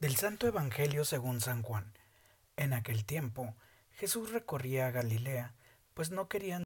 Del Santo Evangelio según San Juan. En aquel tiempo, Jesús recorría Galilea, pues no querían